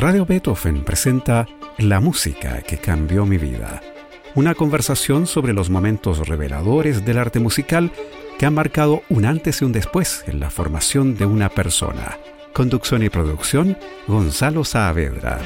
Radio Beethoven presenta La música que cambió mi vida. Una conversación sobre los momentos reveladores del arte musical que han marcado un antes y un después en la formación de una persona. Conducción y producción, Gonzalo Saavedra.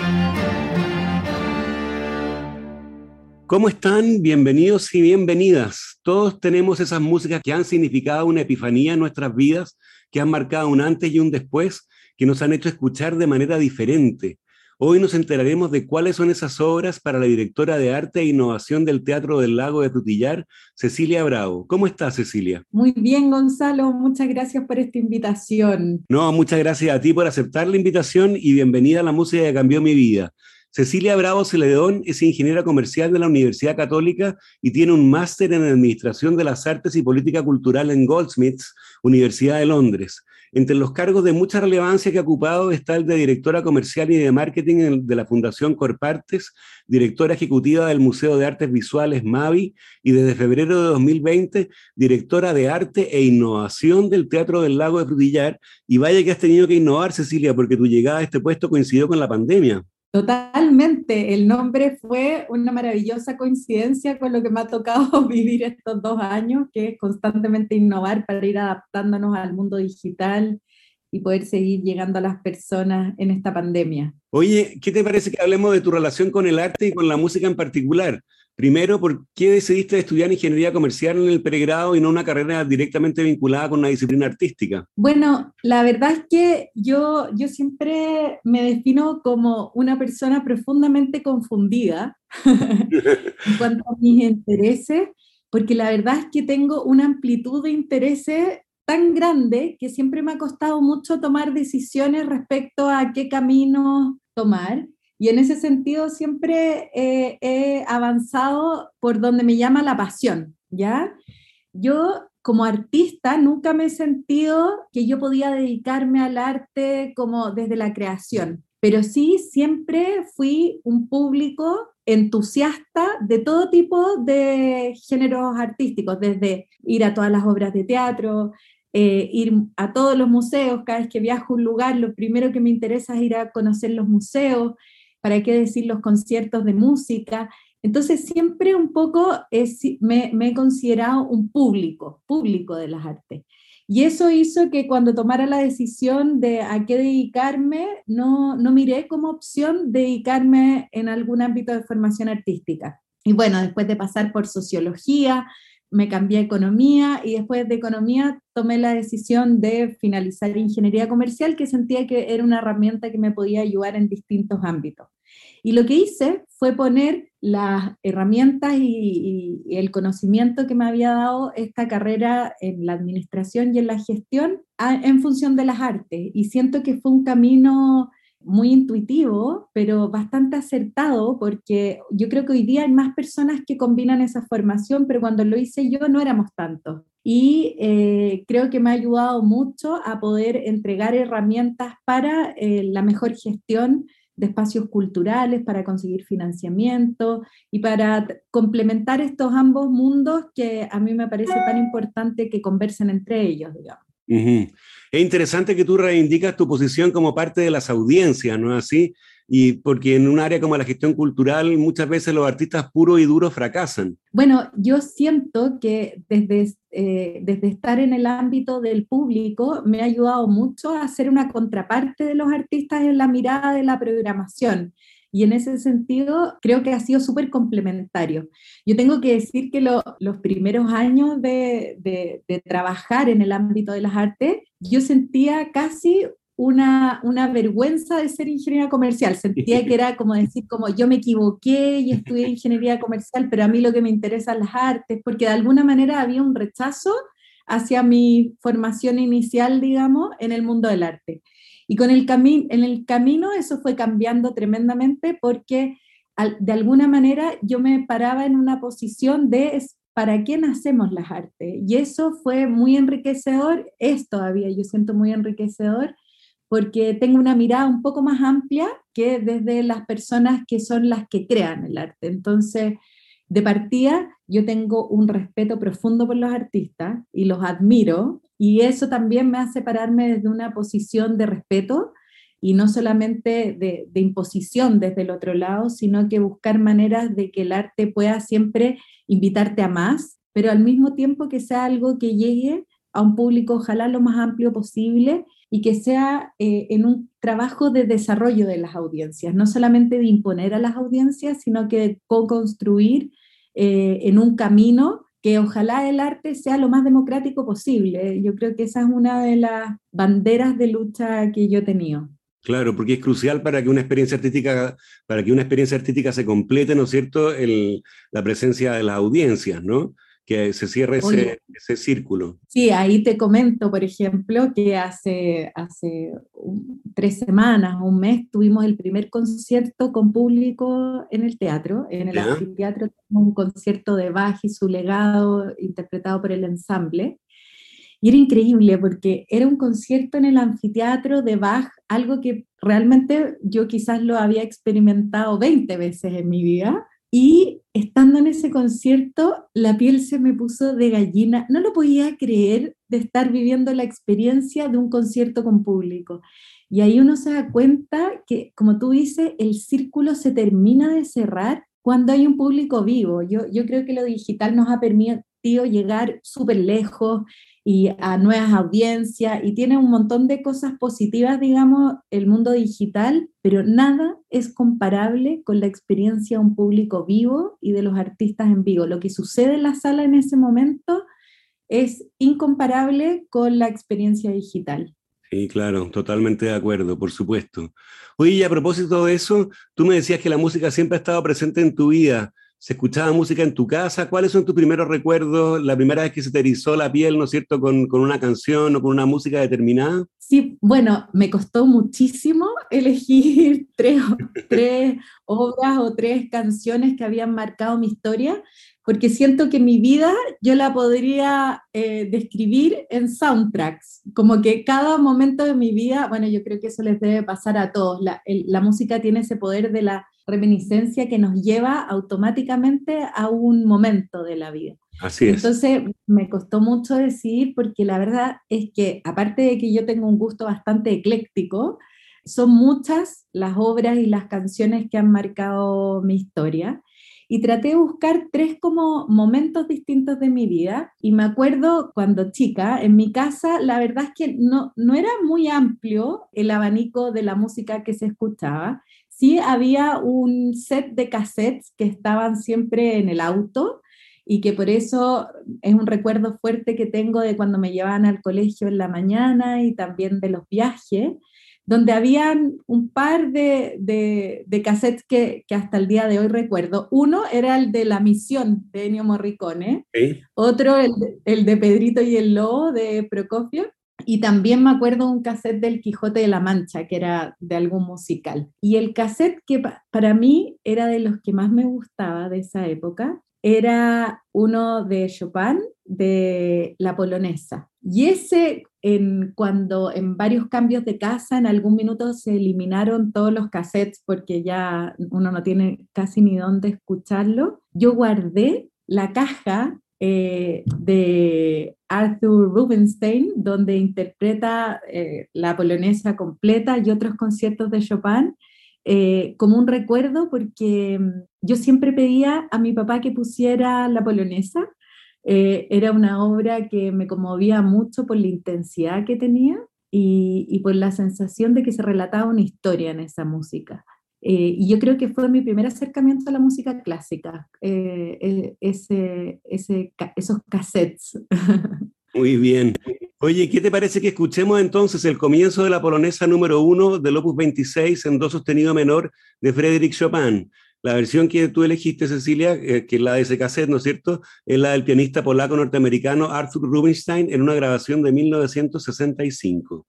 ¿Cómo están? Bienvenidos y bienvenidas. Todos tenemos esas músicas que han significado una epifanía en nuestras vidas, que han marcado un antes y un después, que nos han hecho escuchar de manera diferente. Hoy nos enteraremos de cuáles son esas obras para la directora de arte e innovación del Teatro del Lago de Tutillar, Cecilia Bravo. ¿Cómo estás, Cecilia? Muy bien, Gonzalo. Muchas gracias por esta invitación. No, muchas gracias a ti por aceptar la invitación y bienvenida a la música que cambió mi vida. Cecilia Bravo Celedón es ingeniera comercial de la Universidad Católica y tiene un máster en Administración de las Artes y Política Cultural en Goldsmiths, Universidad de Londres. Entre los cargos de mucha relevancia que ha ocupado está el de directora comercial y de marketing de la Fundación Corpartes, directora ejecutiva del Museo de Artes Visuales MAVI y desde febrero de 2020 directora de arte e innovación del Teatro del Lago de Frutillar. Y vaya que has tenido que innovar, Cecilia, porque tu llegada a este puesto coincidió con la pandemia. Totalmente, el nombre fue una maravillosa coincidencia con lo que me ha tocado vivir estos dos años, que es constantemente innovar para ir adaptándonos al mundo digital y poder seguir llegando a las personas en esta pandemia. Oye, ¿qué te parece que hablemos de tu relación con el arte y con la música en particular? Primero, ¿por qué decidiste estudiar ingeniería comercial en el pregrado y no una carrera directamente vinculada con una disciplina artística? Bueno, la verdad es que yo, yo siempre me defino como una persona profundamente confundida en cuanto a mis intereses, porque la verdad es que tengo una amplitud de intereses tan grande que siempre me ha costado mucho tomar decisiones respecto a qué camino tomar. Y en ese sentido siempre he avanzado por donde me llama la pasión, ¿ya? Yo como artista nunca me he sentido que yo podía dedicarme al arte como desde la creación, pero sí siempre fui un público entusiasta de todo tipo de géneros artísticos, desde ir a todas las obras de teatro, eh, ir a todos los museos, cada vez que viajo a un lugar, lo primero que me interesa es ir a conocer los museos, para qué decir los conciertos de música. Entonces siempre un poco me, he considerado un público, público de las artes. Y eso hizo que cuando tomara la decisión de a qué dedicarme, no, no miré como opción dedicarme en algún ámbito de formación artística. Y bueno, después de pasar por sociología, me cambié a economía y después de economía tomé la decisión de finalizar ingeniería comercial, que sentía que era una herramienta que me podía ayudar en distintos ámbitos. Y lo que hice fue poner las herramientas y, el conocimiento que me había dado esta carrera en la administración y en la gestión en función de las artes. Y siento que fue un camino muy intuitivo, pero bastante acertado, porque yo creo que hoy día hay más personas que combinan esa formación, pero cuando lo hice yo no éramos tantos. Y eh, creo que me ha ayudado mucho a poder entregar herramientas para eh, la mejor gestión de espacios culturales, para conseguir financiamiento y para complementar estos ambos mundos que a mí me parece tan importante que conversen entre ellos, digamos. Es interesante que tú reivindicas tu posición como parte de las audiencias, ¿no es así? Y porque en un área como la gestión cultural muchas veces los artistas puros y duros fracasan. Bueno, yo siento que desde, eh, desde estar en el ámbito del público me ha ayudado mucho a ser una contraparte de los artistas en la mirada de la programación. Y en ese sentido, creo que ha sido súper complementario. Yo tengo que decir que los primeros años de, trabajar en el ámbito de las artes, yo sentía casi una, vergüenza de ser ingeniera comercial. Sentía que era como decir, como yo me equivoqué y estudié ingeniería comercial, pero a mí lo que me interesa es las artes, porque de alguna manera había un rechazo hacia mi formación inicial, digamos, en el mundo del arte. Y con el en el camino eso fue cambiando tremendamente porque de alguna manera yo me paraba en una posición de para quién hacemos las artes. Y eso fue muy enriquecedor, es todavía, yo siento muy enriquecedor, porque tengo una mirada un poco más amplia que desde las personas que son las que crean el arte. Entonces, de partida, yo tengo un respeto profundo por los artistas y los admiro, y eso también me hace pararme desde una posición de respeto y no solamente de, imposición desde el otro lado, sino que buscar maneras de que el arte pueda siempre invitarte a más, pero al mismo tiempo que sea algo que llegue a un público ojalá lo más amplio posible y que sea eh, en un trabajo de desarrollo de las audiencias, no solamente de imponer a las audiencias, sino que de co-construir eh, en un camino que ojalá el arte sea lo más democrático posible. Yo creo que esa es una de las banderas de lucha que yo he tenido. Claro, porque es crucial para que una experiencia artística, para que una experiencia artística se complete, ¿no es cierto?, la presencia de las audiencias, ¿no? Que se cierre ese, ese, círculo. Sí, ahí te comento, por ejemplo, que hace, hace tres semanas, un mes, tuvimos el primer concierto con público en el teatro, en el anfiteatro, un concierto de Bach y su legado interpretado por el ensamble. Y era increíble porque era un concierto en el anfiteatro de Bach, algo que realmente yo quizás lo había experimentado 20 veces en mi vida y estando en ese concierto, la piel se me puso de gallina. No lo podía creer de estar viviendo la experiencia de un concierto con público. Y ahí uno se da cuenta que, como tú dices, el círculo se termina de cerrar cuando hay un público vivo. Yo, yo creo que lo digital nos ha permitido llegar súper lejos y a nuevas audiencias y tiene un montón de cosas positivas, digamos, el mundo digital, pero nada es comparable con la experiencia de un público vivo y de los artistas en vivo. Lo que sucede en la sala en ese momento es incomparable con la experiencia digital. Sí, claro, totalmente de acuerdo, por supuesto. Oye, y a propósito de eso, tú me decías que la música siempre ha estado presente en tu vida. ¿Se escuchaba música en tu casa? ¿Cuáles son tus primeros recuerdos? ¿La primera vez que se te erizó la piel, ¿no es cierto?, con, con una canción o con una música determinada. Sí, bueno, me costó muchísimo elegir tres, tres obras o tres canciones que habían marcado mi historia, porque siento que mi vida yo la podría eh, describir en soundtracks, como que cada momento de mi vida, bueno, yo creo que eso les debe pasar a todos, la, la música tiene ese poder de la reminiscencia que nos lleva automáticamente a un momento de la vida. Así es. Entonces me costó mucho decidir porque la verdad es que aparte de que yo tengo un gusto bastante ecléctico, son muchas las obras y las canciones que han marcado mi historia. Y traté de buscar tres como momentos distintos de mi vida. Y me acuerdo cuando chica, en mi casa, la verdad es que no, no era muy amplio el abanico de la música que se escuchaba sí había un set de cassettes que estaban siempre en el auto y que por eso es un recuerdo fuerte que tengo de cuando me llevaban al colegio en la mañana y también de los viajes, donde habían un par de, de, cassettes que, que, hasta el día de hoy recuerdo. Uno era el de La Misión de Ennio Morricone, otro el, el, de Pedrito y el Lobo de Procopio, y también me acuerdo un cassette del Quijote de la Mancha, que era de algún musical. Y el cassette que para mí era de los que más me gustaba de esa época, era uno de Chopin, de La Polonesa. Y ese, en, cuando en varios cambios de casa, en algún minuto se eliminaron todos los cassettes porque ya uno no tiene casi ni dónde escucharlo, yo guardé la caja eh, de Arthur Rubinstein, donde interpreta eh, la polonesa completa y otros conciertos de Chopin, eh, como un recuerdo porque mm, yo siempre pedía a mi papá que pusiera la polonesa. Era una obra que me conmovía mucho por la intensidad que tenía y, por la sensación de que se relataba una historia en esa música. Eh, y yo creo que fue mi primer acercamiento a la música clásica, eh, eh, esos cassettes. Muy bien. Oye, ¿qué te parece que escuchemos entonces el comienzo de la polonesa número uno del Opus 26 en do sostenido menor de Frédéric Chopin? La versión que tú elegiste, Cecilia, que es la de ese ¿no es cierto? Es la del pianista polaco norteamericano Arthur Rubinstein en una grabación de 1965.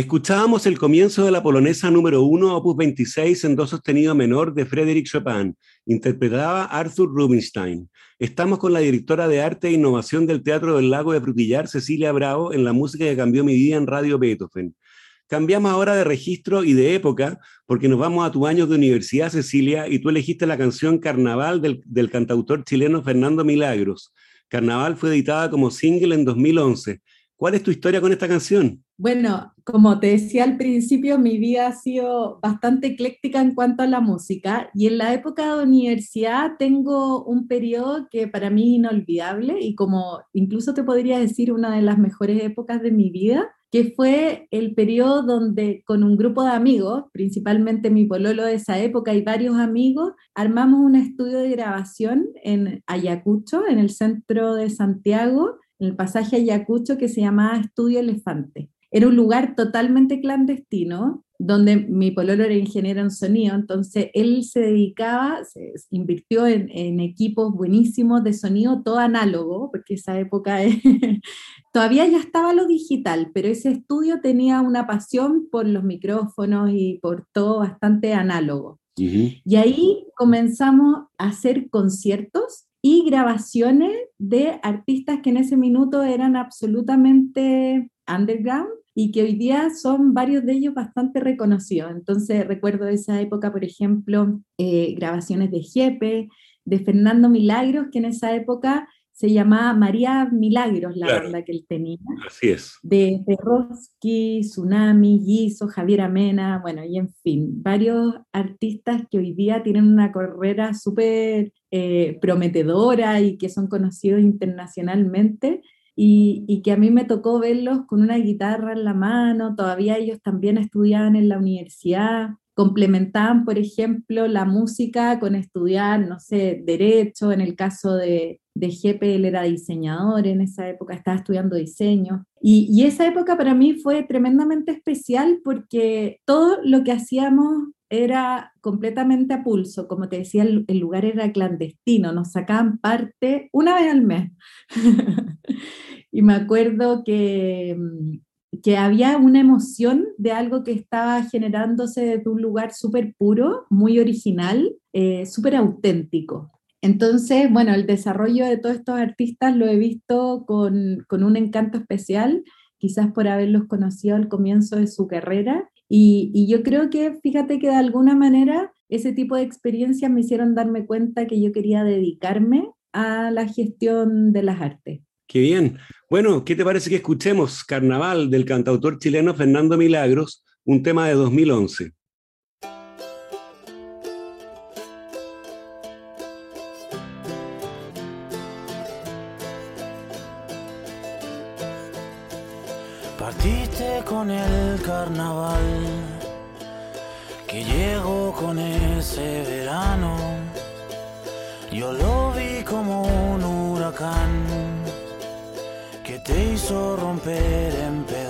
Escuchábamos el comienzo de la polonesa número 1, opus 26 en do sostenido menor de Frédéric Chopin. Interpretaba Arthur Rubinstein. Estamos con la directora de arte e innovación del Teatro del Lago de Frutillar, Cecilia Bravo, en la música que cambió mi vida en Radio Beethoven. Cambiamos ahora de registro y de época porque nos vamos a tu año de universidad, Cecilia, y tú elegiste la canción Carnaval del, del cantautor chileno Fernando Milagros. Carnaval fue editada como single en 2011. ¿Cuál es tu historia con esta canción? Bueno, como te decía al principio, mi vida ha sido bastante ecléctica en cuanto a la música y en la época de universidad tengo un periodo que para mí es inolvidable y como incluso te podría decir una de las mejores épocas de mi vida, que fue el periodo donde con un grupo de amigos, principalmente mi pololo de esa época y varios amigos, armamos un estudio de grabación en Ayacucho, en el centro de Santiago, en el pasaje Ayacucho que se llamaba Estudio Elefante. Era un lugar totalmente clandestino, donde mi pololo era ingeniero en sonido, entonces él se dedicaba, se invirtió en, equipos buenísimos de sonido, todo análogo, porque esa época todavía ya estaba lo digital, pero ese estudio tenía una pasión por los micrófonos y por todo bastante análogo. Y ahí comenzamos a hacer conciertos y grabaciones de artistas que en ese minuto eran absolutamente underground y que hoy día son varios de ellos bastante reconocidos. Entonces recuerdo esa época, por ejemplo, eh, grabaciones de Jepe, de Fernando Milagros, que en esa época se llamaba María Milagros, la banda que él tenía. Así es. De Perroski, Tsunami, Giso, Javier Amena, bueno, y en fin, varios artistas que hoy día tienen una carrera súper eh, prometedora y que son conocidos internacionalmente y, que a mí me tocó verlos con una guitarra en la mano, todavía ellos también estudiaban en la universidad, complementaban, por ejemplo, la música con estudiar, no sé, derecho, en el caso de, de Jepe, él era diseñador en esa época, estaba estudiando diseño. Y, y, esa época para mí fue tremendamente especial porque todo lo que hacíamos era completamente a pulso, como te decía, el, el lugar era clandestino, nos sacaban parte una vez al mes. y me acuerdo que, mm, que había una emoción de algo que estaba generándose desde un lugar súper puro, muy original, eh, súper auténtico. Entonces, bueno, el desarrollo de todos estos artistas lo he visto con, con un encanto especial, quizás por haberlos conocido al comienzo de su carrera. Y, y, yo creo que, fíjate que de alguna manera ese tipo de experiencias me hicieron darme cuenta que yo quería dedicarme a la gestión de las artes. Qué bien. Bueno, ¿qué te parece que escuchemos Carnaval del cantautor chileno Fernando Milagros, un tema de 2011? Partiste con el carnaval que llegó con ese verano. Yo lo vi como un huracán te hizo romper en pedazos.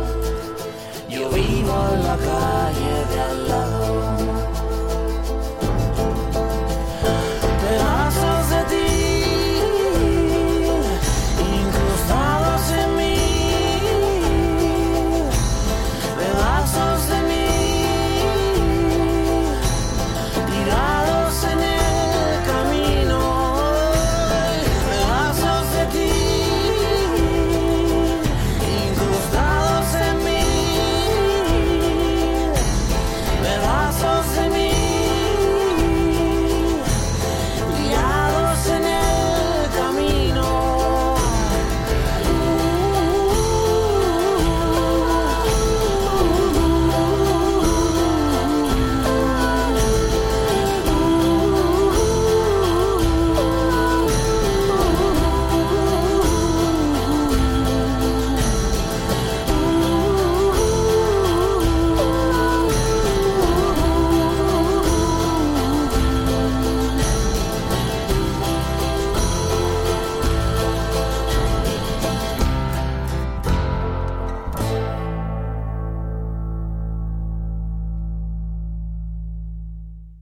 mí tirados en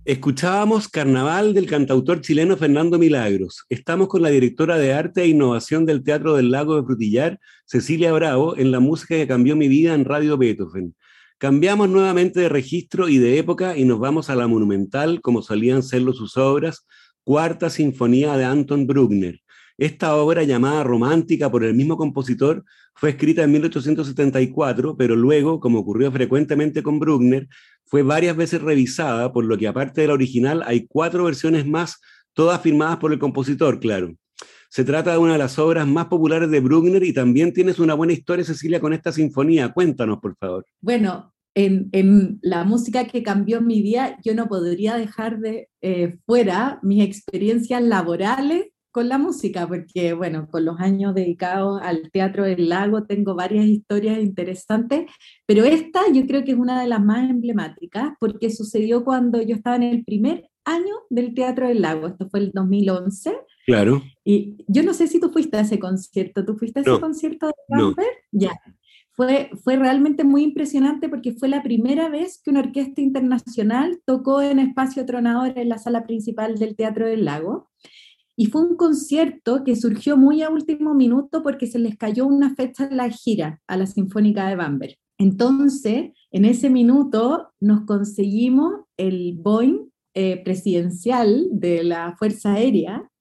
Escuchábamos Carnaval del cantautor chileno Fernando Milagros. Estamos con la directora de Arte e Innovación del Teatro del Lago de Frutillar, Cecilia Bravo, en la música que cambió mi vida en Radio Beethoven. Cambiamos nuevamente de registro y de época y nos vamos a la monumental, como solían serlo sus obras, Cuarta Sinfonía de Anton Bruckner. Esta obra, llamada Romántica por el mismo compositor, fue escrita en 1874, pero luego, como ocurrió frecuentemente con Bruckner, fue varias veces revisada, por lo que aparte de la original hay cuatro versiones más, todas firmadas por el compositor, claro. Se trata de una de las obras más populares de Bruckner y también tienes una buena historia, Cecilia, con esta sinfonía. Cuéntanos, por favor. Bueno, en, la música que cambió mi vida, yo no podría dejar de eh, fuera mis experiencias laborales con la música, porque bueno, con los años dedicados al Teatro del Lago tengo varias historias interesantes, pero esta yo creo que es una de las más emblemáticas, porque sucedió cuando yo estaba en el primer año del Teatro del Lago, esto fue el 2011. Claro. Y yo no sé si tú fuiste a ese concierto, ¿tú fuiste a ese concierto de Camper? Ya. Fue, fue realmente muy impresionante porque fue la primera vez que una orquesta internacional tocó en espacio tronador en la sala principal del Teatro del Lago. Y fue un concierto que surgió muy a último minuto porque se les cayó una fecha en la gira a la Sinfónica de Bamberg. Entonces, en ese minuto nos conseguimos el Boeing eh, presidencial de la Fuerza Aérea,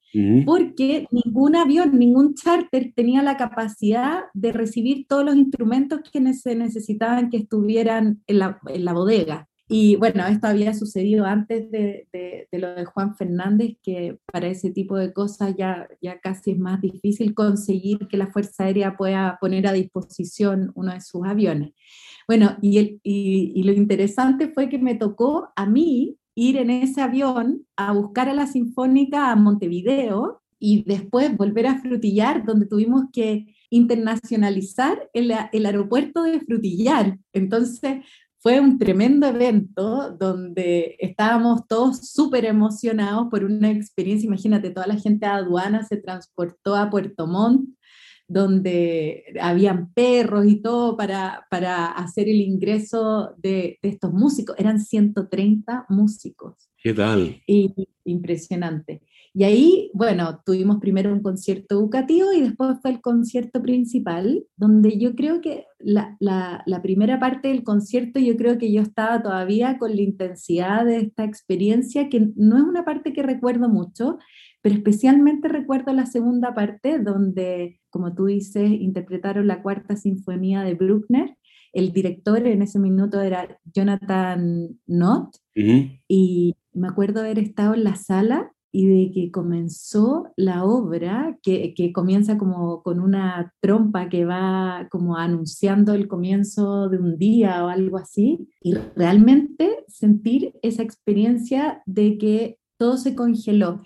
porque ningún avión, ningún charter tenía la capacidad de recibir todos los instrumentos que se necesitaban que estuvieran en la, en la bodega. Y bueno, esto había sucedido antes de, de, lo de Juan Fernández, que para ese tipo de cosas ya, ya casi es más difícil conseguir que la Fuerza Aérea pueda poner a disposición uno de sus aviones. Bueno, y, el, y, lo interesante fue que me tocó a mí ir en ese avión a buscar a la Sinfónica a Montevideo y después volver a Frutillar, donde tuvimos que internacionalizar el, el aeropuerto de Frutillar. Entonces, fue un tremendo evento donde estábamos todos súper emocionados por una experiencia. Imagínate, toda la gente de aduana se transportó a Puerto Montt, donde habían perros y todo para, para hacer el ingreso de, de, estos músicos. Eran 130 músicos. ¿Qué tal? Y, impresionante. Y ahí, bueno, tuvimos primero un concierto educativo y después fue el concierto principal, donde yo creo que la, la, la, primera parte del concierto, yo creo que yo estaba todavía con la intensidad de esta experiencia, que no es una parte que recuerdo mucho, pero especialmente recuerdo la segunda parte, donde, como tú dices, interpretaron la cuarta sinfonía de Bruckner. El director en ese minuto era Jonathan Knott, uh -huh. y me acuerdo haber estado en la sala y de que comenzó la obra, que, que, comienza como con una trompa que va como anunciando el comienzo de un día o algo así, y realmente sentir esa experiencia de que todo se congeló.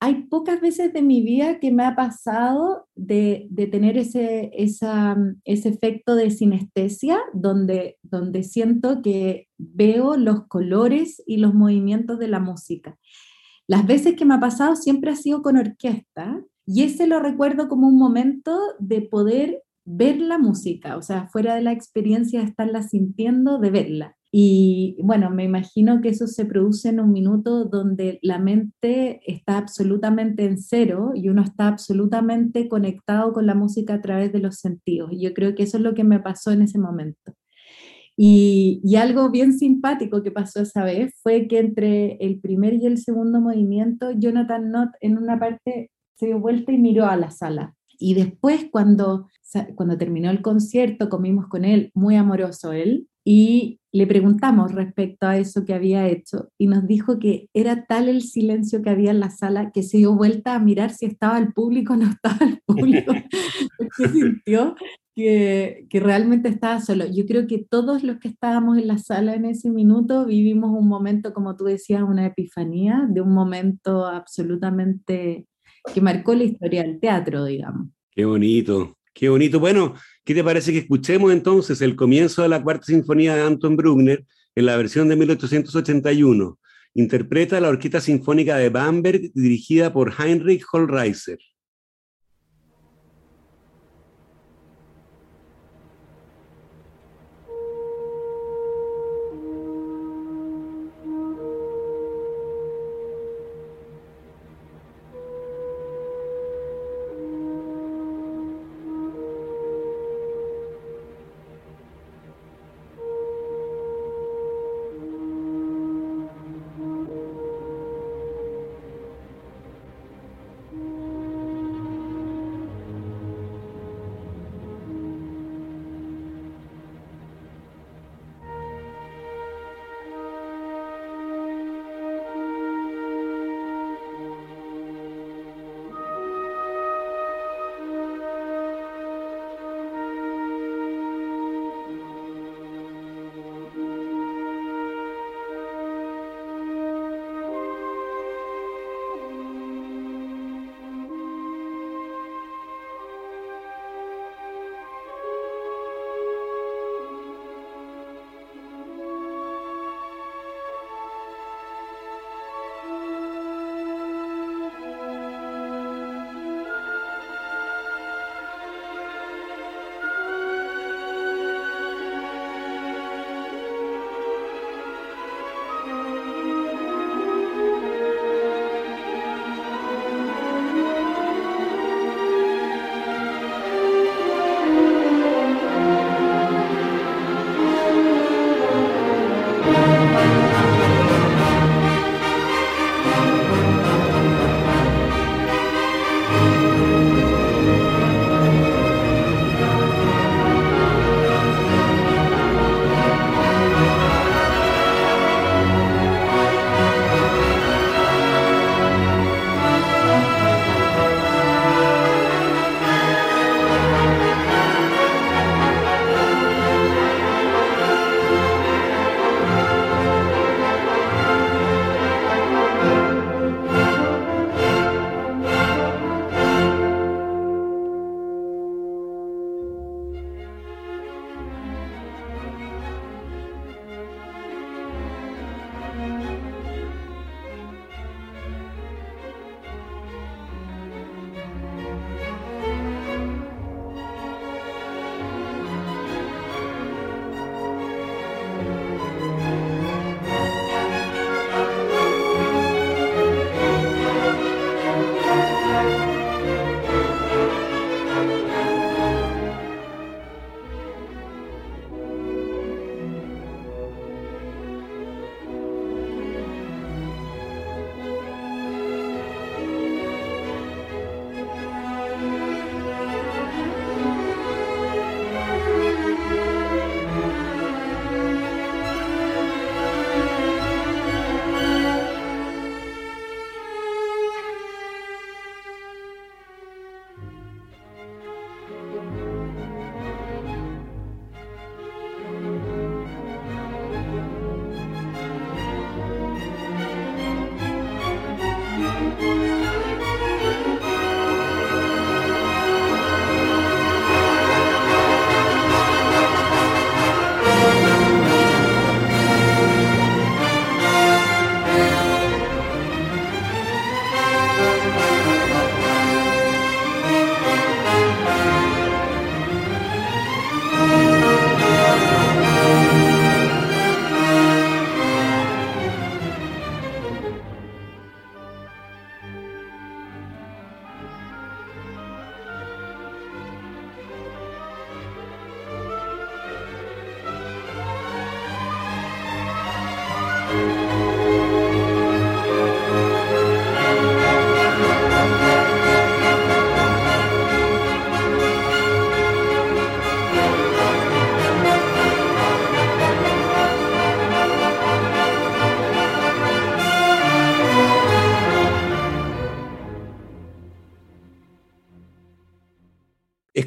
Hay pocas veces de mi vida que me ha pasado de, de tener ese, esa, ese efecto de sinestesia, donde, donde siento que veo los colores y los movimientos de la música. Las veces que me ha pasado siempre ha sido con orquesta y ese lo recuerdo como un momento de poder ver la música, o sea, fuera de la experiencia de estarla sintiendo, de verla. Y bueno, me imagino que eso se produce en un minuto donde la mente está absolutamente en cero y uno está absolutamente conectado con la música a través de los sentidos. Y yo creo que eso es lo que me pasó en ese momento. Y, algo bien simpático que pasó esa vez fue que entre el primer y el segundo movimiento, Jonathan Knott en una parte se dio vuelta y miró a la sala. Y después, cuando, cuando terminó el concierto, comimos con él, muy amoroso él, y le preguntamos respecto a eso que había hecho y nos dijo que era tal el silencio que había en la sala que se dio vuelta a mirar si estaba el público o no estaba el público, porque sintió que, que, realmente estaba solo. Yo creo que todos los que estábamos en la sala en ese minuto vivimos un momento, como tú decías, una epifanía, de un momento absolutamente que marcó la historia del teatro, digamos. Qué bonito, qué bonito. Bueno, ¿qué te parece que escuchemos entonces el comienzo de la cuarta sinfonía de Anton Bruckner en la versión de 1881? Interpreta la Orquesta Sinfónica de Bamberg dirigida por Heinrich Hollreiser.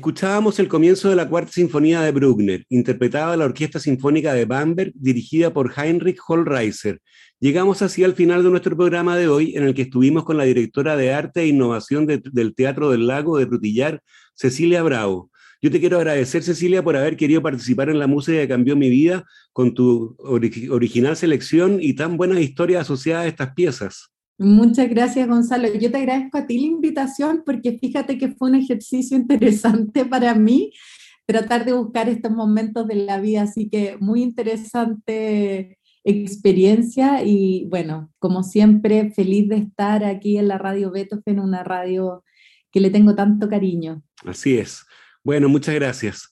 Escuchábamos el comienzo de la Cuarta Sinfonía de Bruckner, interpretada la Orquesta Sinfónica de Bamberg, dirigida por Heinrich Hollreiser. Llegamos así al final de nuestro programa de hoy, en el que estuvimos con la directora de Arte e Innovación del Teatro del Lago de Frutillar, Cecilia Bravo. Yo te quiero agradecer, Cecilia, por haber querido participar en la música que cambió mi vida con tu original selección y tan buenas historias asociadas a estas piezas. Muchas gracias, Gonzalo. Yo te agradezco a ti la invitación porque fíjate que fue un ejercicio interesante para mí tratar de buscar estos momentos de la vida, así que muy interesante experiencia y bueno, como siempre, feliz de estar aquí en la radio Beethoven, una radio que le tengo tanto cariño. Así es. Bueno, muchas gracias.